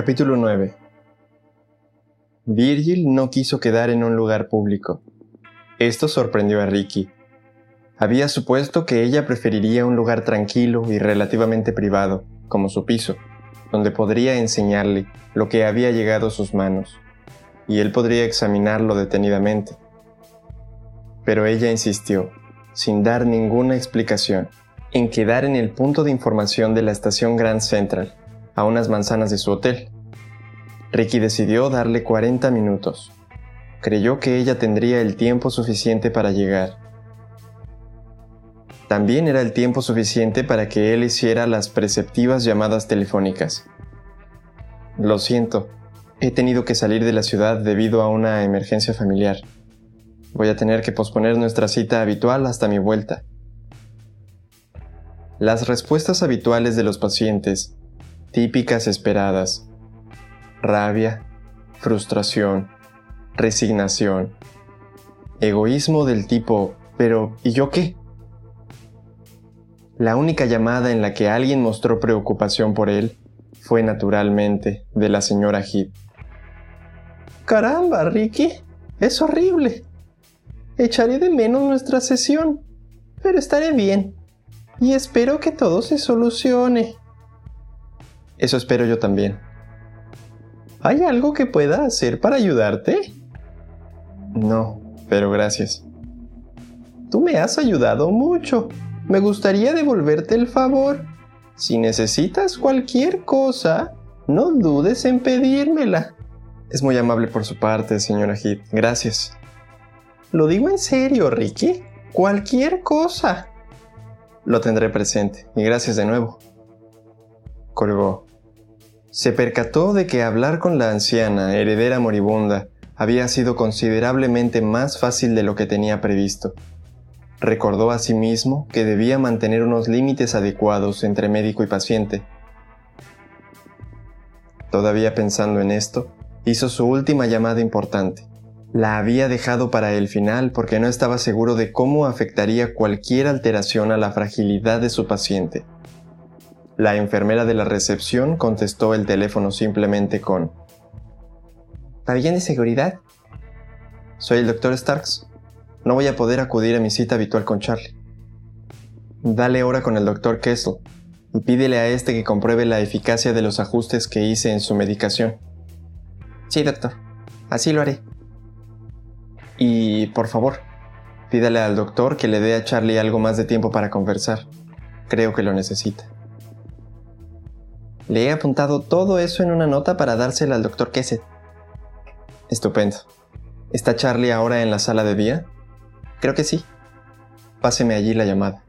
Capítulo 9 Virgil no quiso quedar en un lugar público. Esto sorprendió a Ricky. Había supuesto que ella preferiría un lugar tranquilo y relativamente privado, como su piso, donde podría enseñarle lo que había llegado a sus manos, y él podría examinarlo detenidamente. Pero ella insistió, sin dar ninguna explicación, en quedar en el punto de información de la estación Grand Central, a unas manzanas de su hotel. Ricky decidió darle 40 minutos. Creyó que ella tendría el tiempo suficiente para llegar. También era el tiempo suficiente para que él hiciera las preceptivas llamadas telefónicas. Lo siento, he tenido que salir de la ciudad debido a una emergencia familiar. Voy a tener que posponer nuestra cita habitual hasta mi vuelta. Las respuestas habituales de los pacientes típicas esperadas. Rabia, frustración, resignación. Egoísmo del tipo, pero ¿y yo qué? La única llamada en la que alguien mostró preocupación por él fue naturalmente de la señora Heath. Caramba, Ricky, es horrible. Echaré de menos nuestra sesión, pero estaré bien. Y espero que todo se solucione. Eso espero yo también. ¿Hay algo que pueda hacer para ayudarte? No, pero gracias. Tú me has ayudado mucho. Me gustaría devolverte el favor. Si necesitas cualquier cosa, no dudes en pedírmela. Es muy amable por su parte, señora Heath. Gracias. Lo digo en serio, Ricky. Cualquier cosa. Lo tendré presente. Y gracias de nuevo. Colgó. Se percató de que hablar con la anciana, heredera moribunda, había sido considerablemente más fácil de lo que tenía previsto. Recordó a sí mismo que debía mantener unos límites adecuados entre médico y paciente. Todavía pensando en esto, hizo su última llamada importante. La había dejado para el final porque no estaba seguro de cómo afectaría cualquier alteración a la fragilidad de su paciente. La enfermera de la recepción contestó el teléfono simplemente con ¿Pabellón de seguridad? Soy el doctor Starks. No voy a poder acudir a mi cita habitual con Charlie. Dale hora con el doctor Kessel y pídele a este que compruebe la eficacia de los ajustes que hice en su medicación. Sí, doctor. Así lo haré. Y, por favor, pídale al doctor que le dé a Charlie algo más de tiempo para conversar. Creo que lo necesita. Le he apuntado todo eso en una nota para dársela al doctor Kesset. Estupendo. ¿Está Charlie ahora en la sala de día? Creo que sí. Páseme allí la llamada.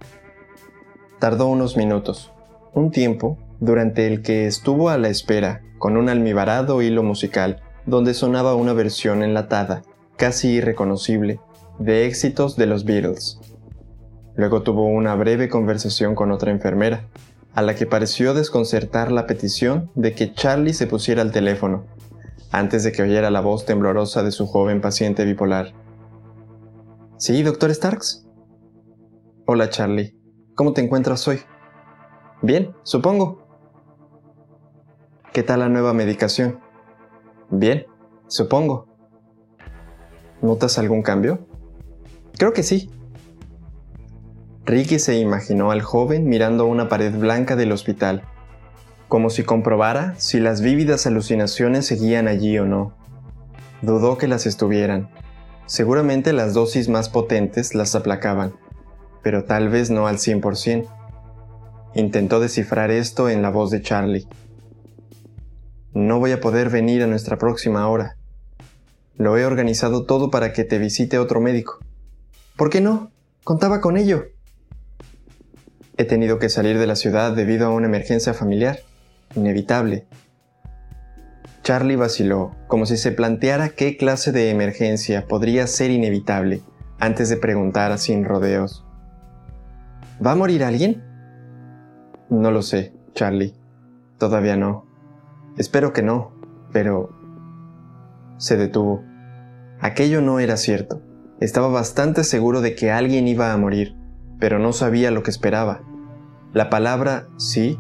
Tardó unos minutos, un tiempo durante el que estuvo a la espera con un almibarado hilo musical donde sonaba una versión enlatada, casi irreconocible, de éxitos de los Beatles. Luego tuvo una breve conversación con otra enfermera, a la que pareció desconcertar la petición de que Charlie se pusiera al teléfono, antes de que oyera la voz temblorosa de su joven paciente bipolar. Sí, doctor Starks. Hola, Charlie. ¿Cómo te encuentras hoy? Bien, supongo. ¿Qué tal la nueva medicación? Bien, supongo. ¿Notas algún cambio? Creo que sí. Ricky se imaginó al joven mirando una pared blanca del hospital, como si comprobara si las vívidas alucinaciones seguían allí o no. Dudó que las estuvieran. Seguramente las dosis más potentes las aplacaban, pero tal vez no al 100%. Intentó descifrar esto en la voz de Charlie. No voy a poder venir a nuestra próxima hora. Lo he organizado todo para que te visite otro médico. ¿Por qué no? Contaba con ello. He tenido que salir de la ciudad debido a una emergencia familiar, inevitable. Charlie vaciló, como si se planteara qué clase de emergencia podría ser inevitable, antes de preguntar sin rodeos. ¿Va a morir alguien? No lo sé, Charlie. Todavía no. Espero que no, pero... Se detuvo. Aquello no era cierto. Estaba bastante seguro de que alguien iba a morir, pero no sabía lo que esperaba. La palabra sí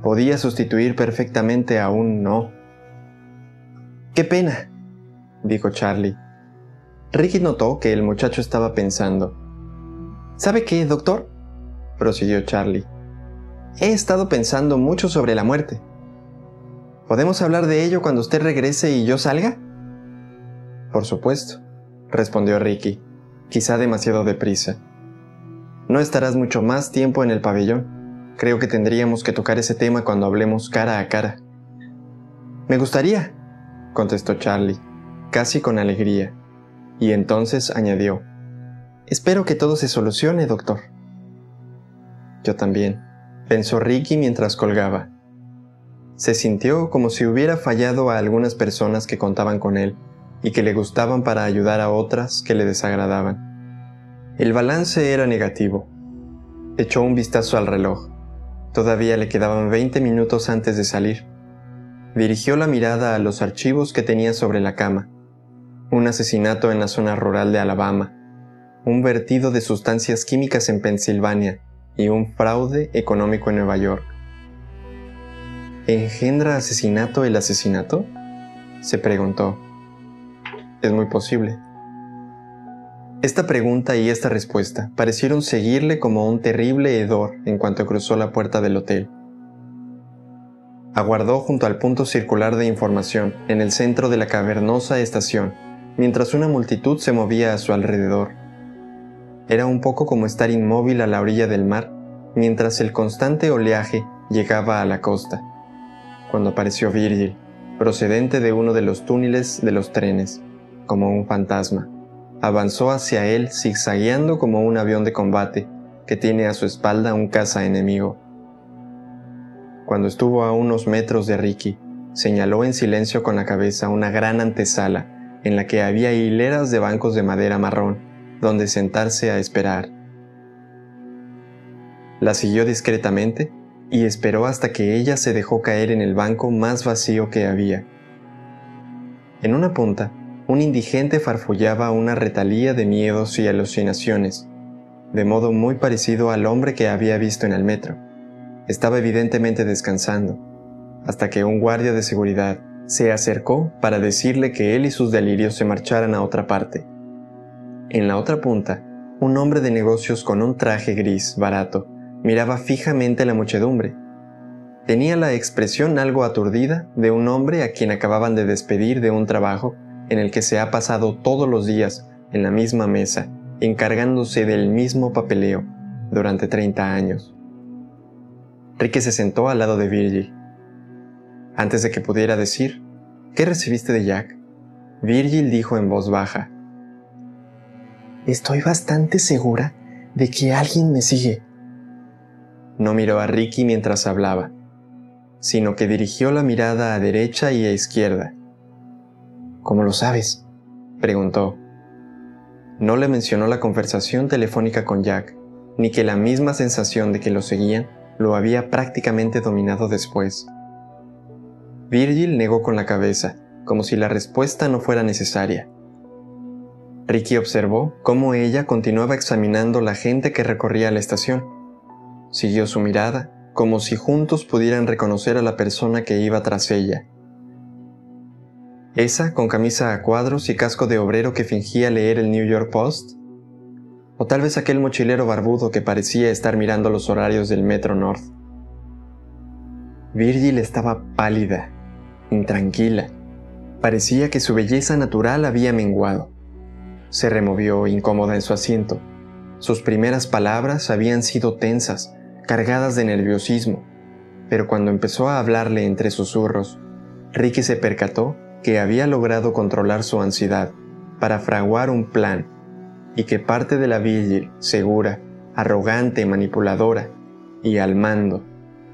podía sustituir perfectamente a un no. Qué pena, dijo Charlie. Ricky notó que el muchacho estaba pensando. ¿Sabe qué, doctor? prosiguió Charlie. He estado pensando mucho sobre la muerte. ¿Podemos hablar de ello cuando usted regrese y yo salga? Por supuesto, respondió Ricky, quizá demasiado deprisa. No estarás mucho más tiempo en el pabellón. Creo que tendríamos que tocar ese tema cuando hablemos cara a cara. Me gustaría, contestó Charlie, casi con alegría, y entonces añadió, Espero que todo se solucione, doctor. Yo también, pensó Ricky mientras colgaba. Se sintió como si hubiera fallado a algunas personas que contaban con él y que le gustaban para ayudar a otras que le desagradaban. El balance era negativo. Echó un vistazo al reloj. Todavía le quedaban 20 minutos antes de salir. Dirigió la mirada a los archivos que tenía sobre la cama. Un asesinato en la zona rural de Alabama, un vertido de sustancias químicas en Pensilvania y un fraude económico en Nueva York. ¿Engendra asesinato el asesinato? se preguntó. Es muy posible. Esta pregunta y esta respuesta parecieron seguirle como un terrible hedor en cuanto cruzó la puerta del hotel. Aguardó junto al punto circular de información en el centro de la cavernosa estación, mientras una multitud se movía a su alrededor. Era un poco como estar inmóvil a la orilla del mar mientras el constante oleaje llegaba a la costa. Cuando apareció Virgil, procedente de uno de los túneles de los trenes, como un fantasma, avanzó hacia él zigzagueando como un avión de combate que tiene a su espalda un caza enemigo. Cuando estuvo a unos metros de Ricky, señaló en silencio con la cabeza una gran antesala en la que había hileras de bancos de madera marrón donde sentarse a esperar. La siguió discretamente y esperó hasta que ella se dejó caer en el banco más vacío que había. En una punta, un indigente farfullaba una retalía de miedos y alucinaciones, de modo muy parecido al hombre que había visto en el metro. Estaba evidentemente descansando, hasta que un guardia de seguridad se acercó para decirle que él y sus delirios se marcharan a otra parte. En la otra punta, un hombre de negocios con un traje gris barato miraba fijamente la muchedumbre. Tenía la expresión algo aturdida de un hombre a quien acababan de despedir de un trabajo en el que se ha pasado todos los días en la misma mesa, encargándose del mismo papeleo durante 30 años. Ricky se sentó al lado de Virgil. Antes de que pudiera decir, ¿qué recibiste de Jack? Virgil dijo en voz baja, Estoy bastante segura de que alguien me sigue. No miró a Ricky mientras hablaba, sino que dirigió la mirada a derecha y a izquierda. ¿Cómo lo sabes? preguntó. No le mencionó la conversación telefónica con Jack, ni que la misma sensación de que lo seguían lo había prácticamente dominado después. Virgil negó con la cabeza, como si la respuesta no fuera necesaria. Ricky observó cómo ella continuaba examinando la gente que recorría la estación. Siguió su mirada, como si juntos pudieran reconocer a la persona que iba tras ella. Esa con camisa a cuadros y casco de obrero que fingía leer el New York Post. O tal vez aquel mochilero barbudo que parecía estar mirando los horarios del Metro North. Virgil estaba pálida, intranquila. Parecía que su belleza natural había menguado. Se removió incómoda en su asiento. Sus primeras palabras habían sido tensas, cargadas de nerviosismo, pero cuando empezó a hablarle entre susurros, Ricky se percató que había logrado controlar su ansiedad para fraguar un plan y que parte de la Virgil, segura, arrogante, manipuladora y al mando,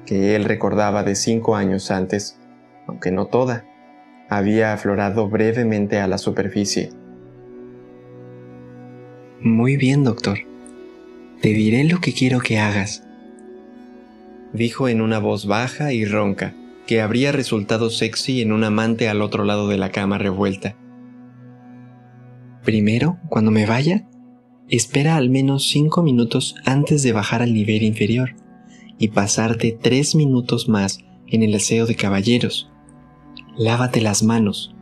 que él recordaba de cinco años antes, aunque no toda, había aflorado brevemente a la superficie. Muy bien, doctor. Te diré lo que quiero que hagas. Dijo en una voz baja y ronca, que habría resultado sexy en un amante al otro lado de la cama revuelta. Primero, cuando me vaya, espera al menos cinco minutos antes de bajar al nivel inferior y pasarte tres minutos más en el aseo de caballeros. Lávate las manos,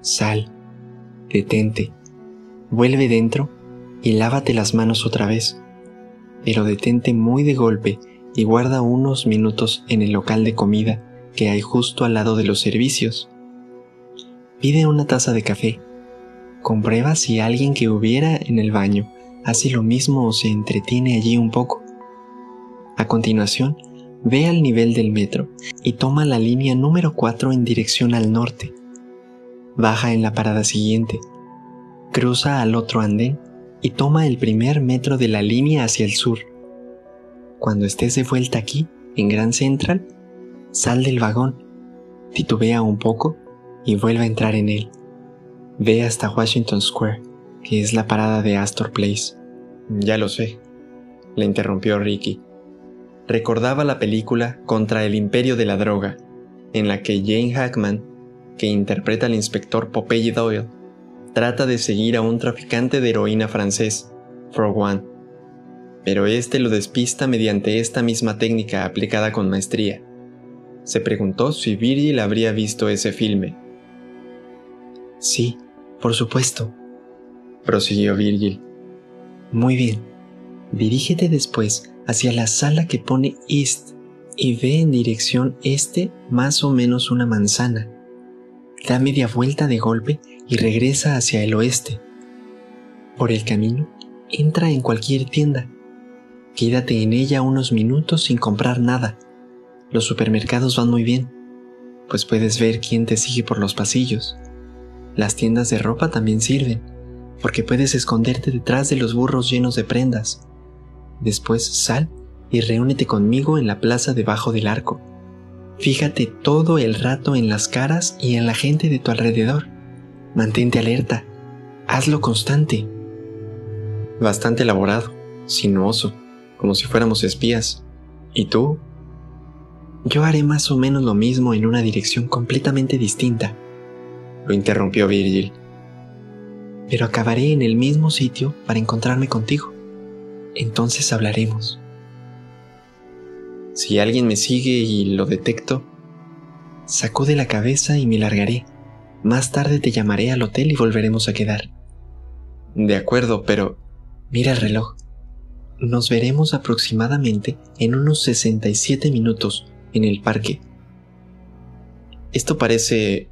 Sal, detente, vuelve dentro y lávate las manos otra vez, pero detente muy de golpe y guarda unos minutos en el local de comida que hay justo al lado de los servicios. Pide una taza de café. Comprueba si alguien que hubiera en el baño hace lo mismo o se entretiene allí un poco. A continuación, ve al nivel del metro y toma la línea número 4 en dirección al norte. Baja en la parada siguiente. Cruza al otro andén y toma el primer metro de la línea hacia el sur. Cuando estés de vuelta aquí, en Grand Central, sal del vagón, titubea un poco y vuelve a entrar en él. Ve hasta Washington Square, que es la parada de Astor Place. Ya lo sé, le interrumpió Ricky. Recordaba la película Contra el Imperio de la Droga, en la que Jane Hackman, que interpreta al inspector Popeye Doyle, trata de seguir a un traficante de heroína francés, One pero este lo despista mediante esta misma técnica aplicada con maestría. Se preguntó si Virgil habría visto ese filme. Sí, por supuesto, prosiguió Virgil. Muy bien. Dirígete después hacia la sala que pone East y ve en dirección este más o menos una manzana. Da media vuelta de golpe y regresa hacia el oeste. Por el camino, entra en cualquier tienda Quédate en ella unos minutos sin comprar nada. Los supermercados van muy bien, pues puedes ver quién te sigue por los pasillos. Las tiendas de ropa también sirven, porque puedes esconderte detrás de los burros llenos de prendas. Después sal y reúnete conmigo en la plaza debajo del arco. Fíjate todo el rato en las caras y en la gente de tu alrededor. Mantente alerta. Hazlo constante. Bastante elaborado, sinuoso como si fuéramos espías. ¿Y tú? Yo haré más o menos lo mismo en una dirección completamente distinta. Lo interrumpió Virgil. Pero acabaré en el mismo sitio para encontrarme contigo. Entonces hablaremos. Si alguien me sigue y lo detecto, sacude la cabeza y me largaré. Más tarde te llamaré al hotel y volveremos a quedar. De acuerdo, pero... Mira el reloj. Nos veremos aproximadamente en unos 67 minutos en el parque. ¿Esto parece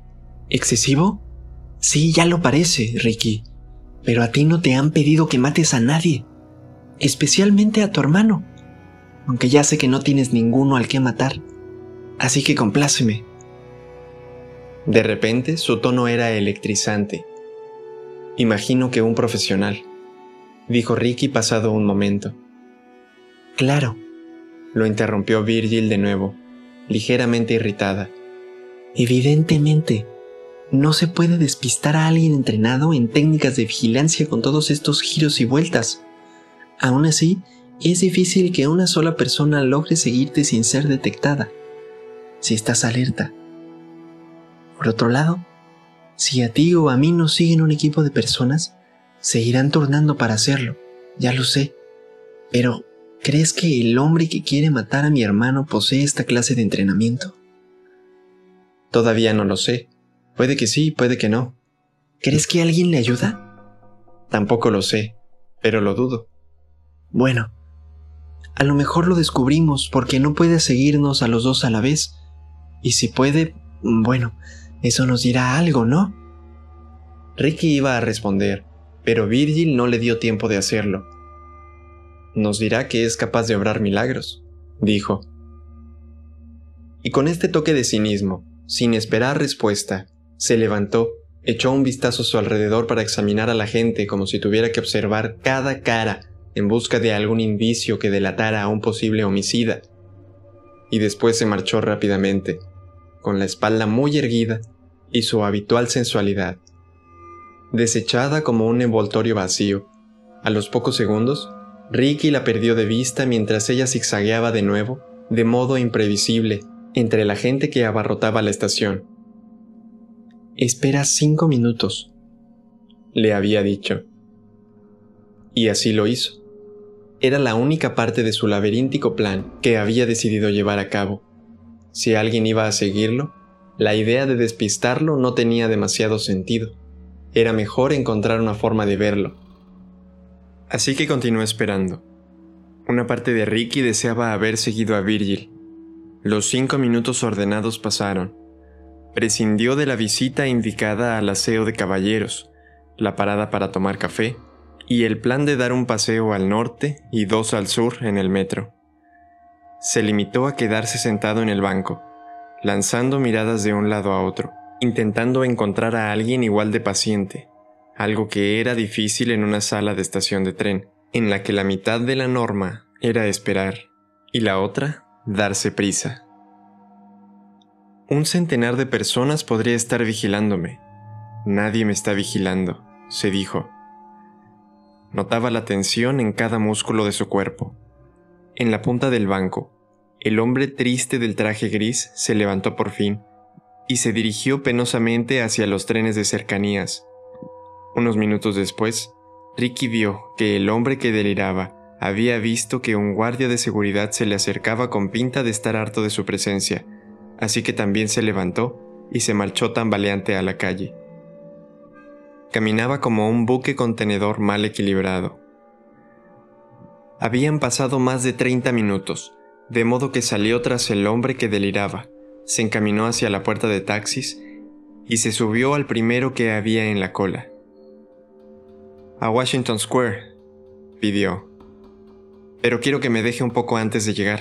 excesivo? Sí, ya lo parece, Ricky. Pero a ti no te han pedido que mates a nadie, especialmente a tu hermano, aunque ya sé que no tienes ninguno al que matar. Así que compláceme. De repente su tono era electrizante. Imagino que un profesional dijo Ricky pasado un momento. Claro, lo interrumpió Virgil de nuevo, ligeramente irritada. Evidentemente, no se puede despistar a alguien entrenado en técnicas de vigilancia con todos estos giros y vueltas. Aún así, es difícil que una sola persona logre seguirte sin ser detectada, si estás alerta. Por otro lado, si a ti o a mí nos siguen un equipo de personas, Seguirán turnando para hacerlo, ya lo sé. Pero, ¿crees que el hombre que quiere matar a mi hermano posee esta clase de entrenamiento? Todavía no lo sé. Puede que sí, puede que no. ¿Crees que alguien le ayuda? Tampoco lo sé, pero lo dudo. Bueno, a lo mejor lo descubrimos porque no puede seguirnos a los dos a la vez. Y si puede, bueno, eso nos dirá algo, ¿no? Ricky iba a responder, pero Virgil no le dio tiempo de hacerlo. Nos dirá que es capaz de obrar milagros, dijo. Y con este toque de cinismo, sin esperar respuesta, se levantó, echó un vistazo a su alrededor para examinar a la gente como si tuviera que observar cada cara en busca de algún indicio que delatara a un posible homicida, y después se marchó rápidamente, con la espalda muy erguida y su habitual sensualidad desechada como un envoltorio vacío. A los pocos segundos, Ricky la perdió de vista mientras ella zigzagueaba de nuevo, de modo imprevisible, entre la gente que abarrotaba la estación. Espera cinco minutos, le había dicho. Y así lo hizo. Era la única parte de su laberíntico plan que había decidido llevar a cabo. Si alguien iba a seguirlo, La idea de despistarlo no tenía demasiado sentido. Era mejor encontrar una forma de verlo. Así que continuó esperando. Una parte de Ricky deseaba haber seguido a Virgil. Los cinco minutos ordenados pasaron. Prescindió de la visita indicada al aseo de caballeros, la parada para tomar café y el plan de dar un paseo al norte y dos al sur en el metro. Se limitó a quedarse sentado en el banco, lanzando miradas de un lado a otro, intentando encontrar a alguien igual de paciente, algo que era difícil en una sala de estación de tren, en la que la mitad de la norma era esperar y la otra darse prisa. Un centenar de personas podría estar vigilándome. Nadie me está vigilando, se dijo. Notaba la tensión en cada músculo de su cuerpo. En la punta del banco, el hombre triste del traje gris se levantó por fin y se dirigió penosamente hacia los trenes de cercanías. Unos minutos después, Ricky vio que el hombre que deliraba había visto que un guardia de seguridad se le acercaba con pinta de estar harto de su presencia, así que también se levantó y se marchó tambaleante a la calle. Caminaba como un buque contenedor mal equilibrado. Habían pasado más de 30 minutos, de modo que salió tras el hombre que deliraba, se encaminó hacia la puerta de taxis y se subió al primero que había en la cola. A Washington Square, pidió. Pero quiero que me deje un poco antes de llegar.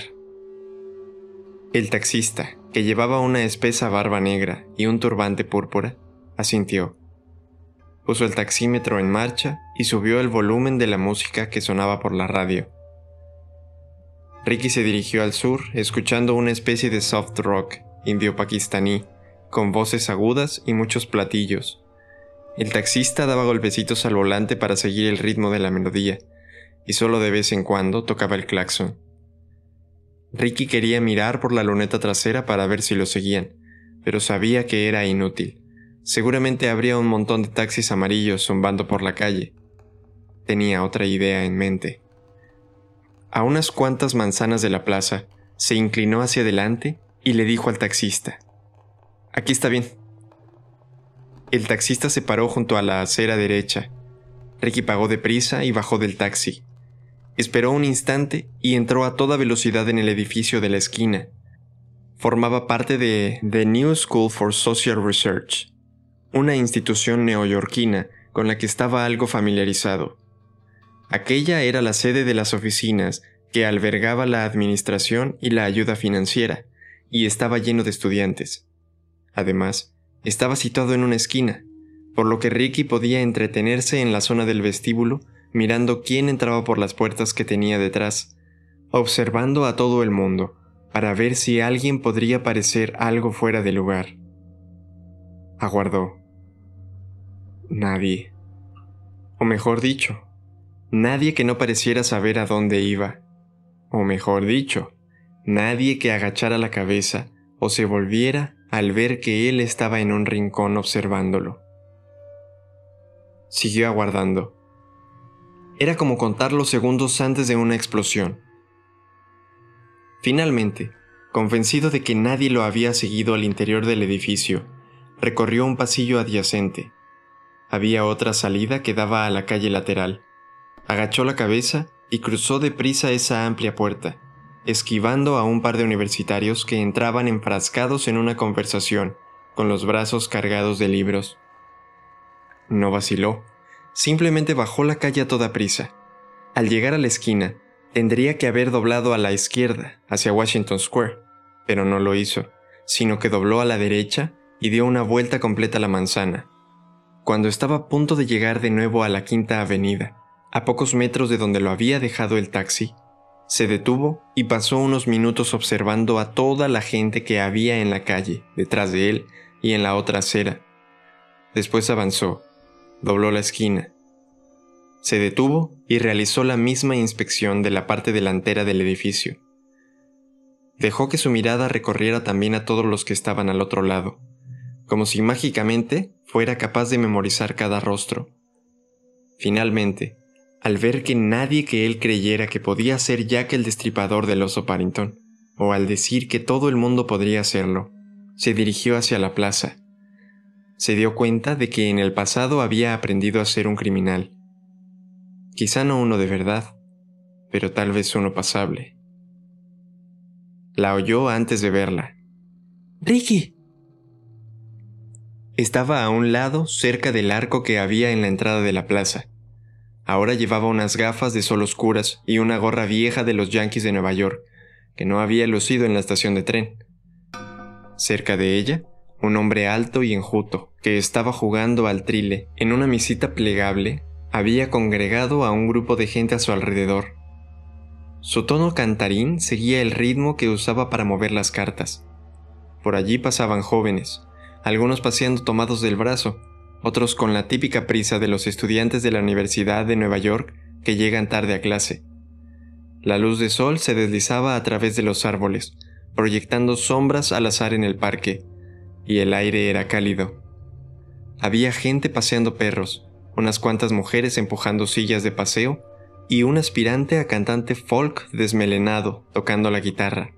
El taxista, que llevaba una espesa barba negra y un turbante púrpura, asintió. Puso el taxímetro en marcha y subió el volumen de la música que sonaba por la radio. Ricky se dirigió al sur, escuchando una especie de soft rock indio pakistaní, con voces agudas y muchos platillos. El taxista daba golpecitos al volante para seguir el ritmo de la melodía, y solo de vez en cuando tocaba el claxon. Ricky quería mirar por la luneta trasera para ver si lo seguían, pero sabía que era inútil. Seguramente habría un montón de taxis amarillos zumbando por la calle. Tenía otra idea en mente. A unas cuantas manzanas de la plaza, se inclinó hacia adelante y le dijo al taxista, Aquí está bien. El taxista se paró junto a la acera derecha. Ricky pagó deprisa y bajó del taxi. Esperó un instante y entró a toda velocidad en el edificio de la esquina. Formaba parte de The New School for Social Research, una institución neoyorquina con la que estaba algo familiarizado. Aquella era la sede de las oficinas que albergaba la administración y la ayuda financiera, y estaba lleno de estudiantes. Además, estaba situado en una esquina, por lo que Ricky podía entretenerse en la zona del vestíbulo mirando quién entraba por las puertas que tenía detrás, observando a todo el mundo, para ver si alguien podría parecer algo fuera de lugar. Aguardó. Nadie. O mejor dicho, Nadie que no pareciera saber a dónde iba. O mejor dicho, nadie que agachara la cabeza o se volviera al ver que él estaba en un rincón observándolo. Siguió aguardando. Era como contar los segundos antes de una explosión. Finalmente, convencido de que nadie lo había seguido al interior del edificio, recorrió un pasillo adyacente. Había otra salida que daba a la calle lateral Agachó la cabeza y cruzó deprisa esa amplia puerta, esquivando a un par de universitarios que entraban enfrascados en una conversación, con los brazos cargados de libros. No vaciló, simplemente bajó la calle a toda prisa. Al llegar a la esquina, tendría que haber doblado a la izquierda, hacia Washington Square, pero no lo hizo, sino que dobló a la derecha y dio una vuelta completa a la manzana. Cuando estaba a punto de llegar de nuevo a la Quinta Avenida, a pocos metros de donde lo había dejado el taxi, se detuvo y pasó unos minutos observando a toda la gente que había en la calle, detrás de él y en la otra acera. Después avanzó, dobló la esquina. Se detuvo y realizó la misma inspección de la parte delantera del edificio. Dejó que su mirada recorriera también a todos los que estaban al otro lado, como si mágicamente fuera capaz de memorizar cada rostro. Finalmente, al ver que nadie que él creyera que podía ser Jack el destripador del oso Parrington, o al decir que todo el mundo podría hacerlo, se dirigió hacia la plaza. Se dio cuenta de que en el pasado había aprendido a ser un criminal. Quizá no uno de verdad, pero tal vez uno pasable. La oyó antes de verla. Ricky. Estaba a un lado, cerca del arco que había en la entrada de la plaza. Ahora llevaba unas gafas de sol oscuras y una gorra vieja de los Yankees de Nueva York, que no había lucido en la estación de tren. Cerca de ella, un hombre alto y enjuto, que estaba jugando al trile en una misita plegable, había congregado a un grupo de gente a su alrededor. Su tono cantarín seguía el ritmo que usaba para mover las cartas. Por allí pasaban jóvenes, algunos paseando tomados del brazo, otros con la típica prisa de los estudiantes de la Universidad de Nueva York que llegan tarde a clase. La luz de sol se deslizaba a través de los árboles, proyectando sombras al azar en el parque, y el aire era cálido. Había gente paseando perros, unas cuantas mujeres empujando sillas de paseo y un aspirante a cantante folk desmelenado tocando la guitarra.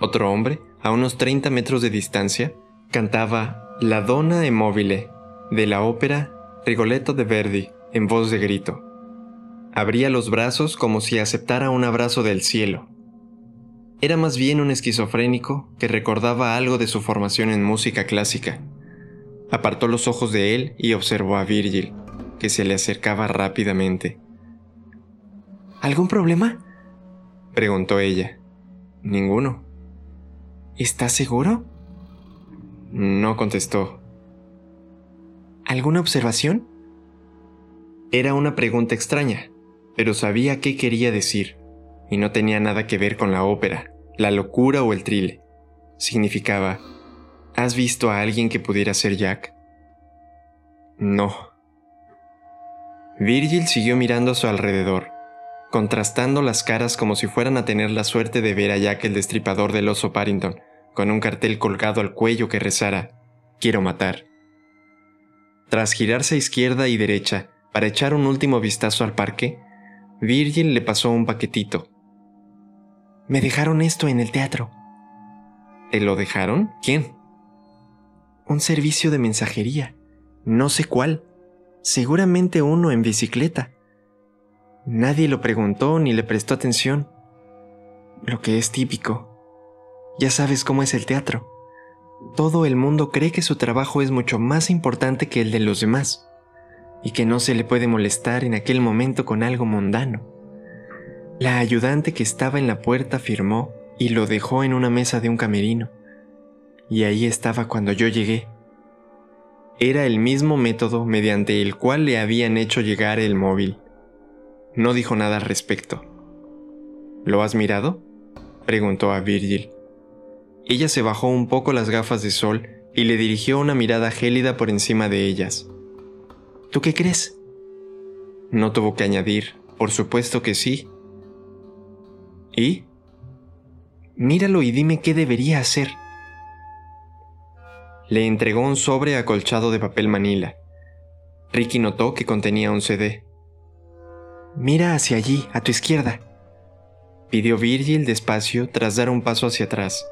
Otro hombre, a unos 30 metros de distancia, cantaba La Donna Immobile de la ópera Rigoletto de Verdi en voz de grito. Abría los brazos como si aceptara un abrazo del cielo. Era más bien un esquizofrénico que recordaba algo de su formación en música clásica. Apartó los ojos de él y observó a Virgil, que se le acercaba rápidamente. ¿Algún problema? preguntó ella. Ninguno. ¿Estás seguro? No contestó. ¿Alguna observación? Era una pregunta extraña, pero sabía qué quería decir, y no tenía nada que ver con la ópera, la locura o el trile. Significaba, ¿has visto a alguien que pudiera ser Jack? No. Virgil siguió mirando a su alrededor, contrastando las caras como si fueran a tener la suerte de ver a Jack el destripador del oso Parrington, con un cartel colgado al cuello que rezara, Quiero matar. Tras girarse a izquierda y derecha para echar un último vistazo al parque, Virgil le pasó un paquetito. Me dejaron esto en el teatro. ¿Te lo dejaron? ¿Quién? Un servicio de mensajería. No sé cuál. Seguramente uno en bicicleta. Nadie lo preguntó ni le prestó atención. Lo que es típico. Ya sabes cómo es el teatro todo el mundo cree que su trabajo es mucho más importante que el de los demás y que no se le puede molestar en aquel momento con algo mundano. La ayudante que estaba en la puerta firmó y lo dejó en una mesa de un camerino. Y ahí estaba cuando yo llegué. Era el mismo método mediante el cual le habían hecho llegar el móvil. No dijo nada al respecto. ¿Lo has mirado? preguntó a Virgil. Ella se bajó un poco las gafas de sol y le dirigió una mirada gélida por encima de ellas. ¿Tú qué crees? No tuvo que añadir, por supuesto que sí. ¿Y? Míralo y dime qué debería hacer. Le entregó un sobre acolchado de papel manila. Ricky notó que contenía un CD. Mira hacia allí, a tu izquierda, pidió Virgil despacio tras dar un paso hacia atrás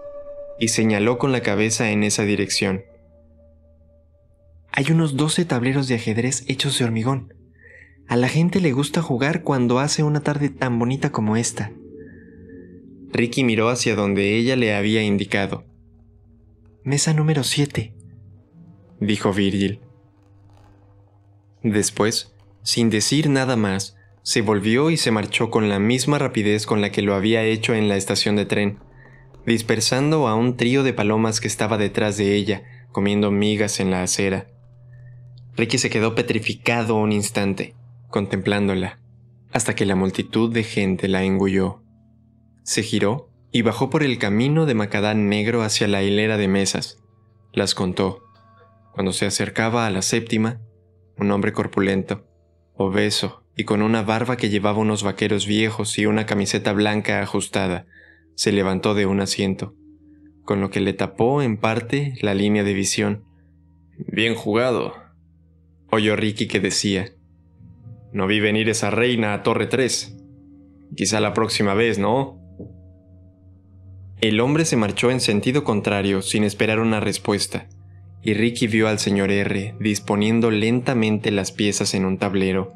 y señaló con la cabeza en esa dirección. Hay unos doce tableros de ajedrez hechos de hormigón. A la gente le gusta jugar cuando hace una tarde tan bonita como esta. Ricky miró hacia donde ella le había indicado. Mesa número 7, dijo Virgil. Después, sin decir nada más, se volvió y se marchó con la misma rapidez con la que lo había hecho en la estación de tren dispersando a un trío de palomas que estaba detrás de ella, comiendo migas en la acera. Ricky se quedó petrificado un instante, contemplándola, hasta que la multitud de gente la engulló. Se giró y bajó por el camino de macadán negro hacia la hilera de mesas. Las contó. Cuando se acercaba a la séptima, un hombre corpulento, obeso y con una barba que llevaba unos vaqueros viejos y una camiseta blanca ajustada, se levantó de un asiento, con lo que le tapó en parte la línea de visión. Bien jugado, oyó Ricky que decía. No vi venir esa reina a Torre 3. Quizá la próxima vez, ¿no? El hombre se marchó en sentido contrario sin esperar una respuesta, y Ricky vio al señor R disponiendo lentamente las piezas en un tablero.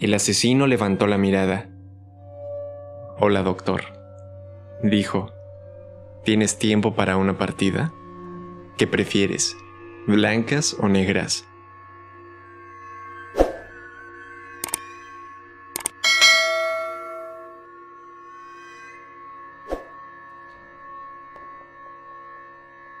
El asesino levantó la mirada Hola doctor, dijo. ¿Tienes tiempo para una partida? ¿Qué prefieres? ¿Blancas o negras?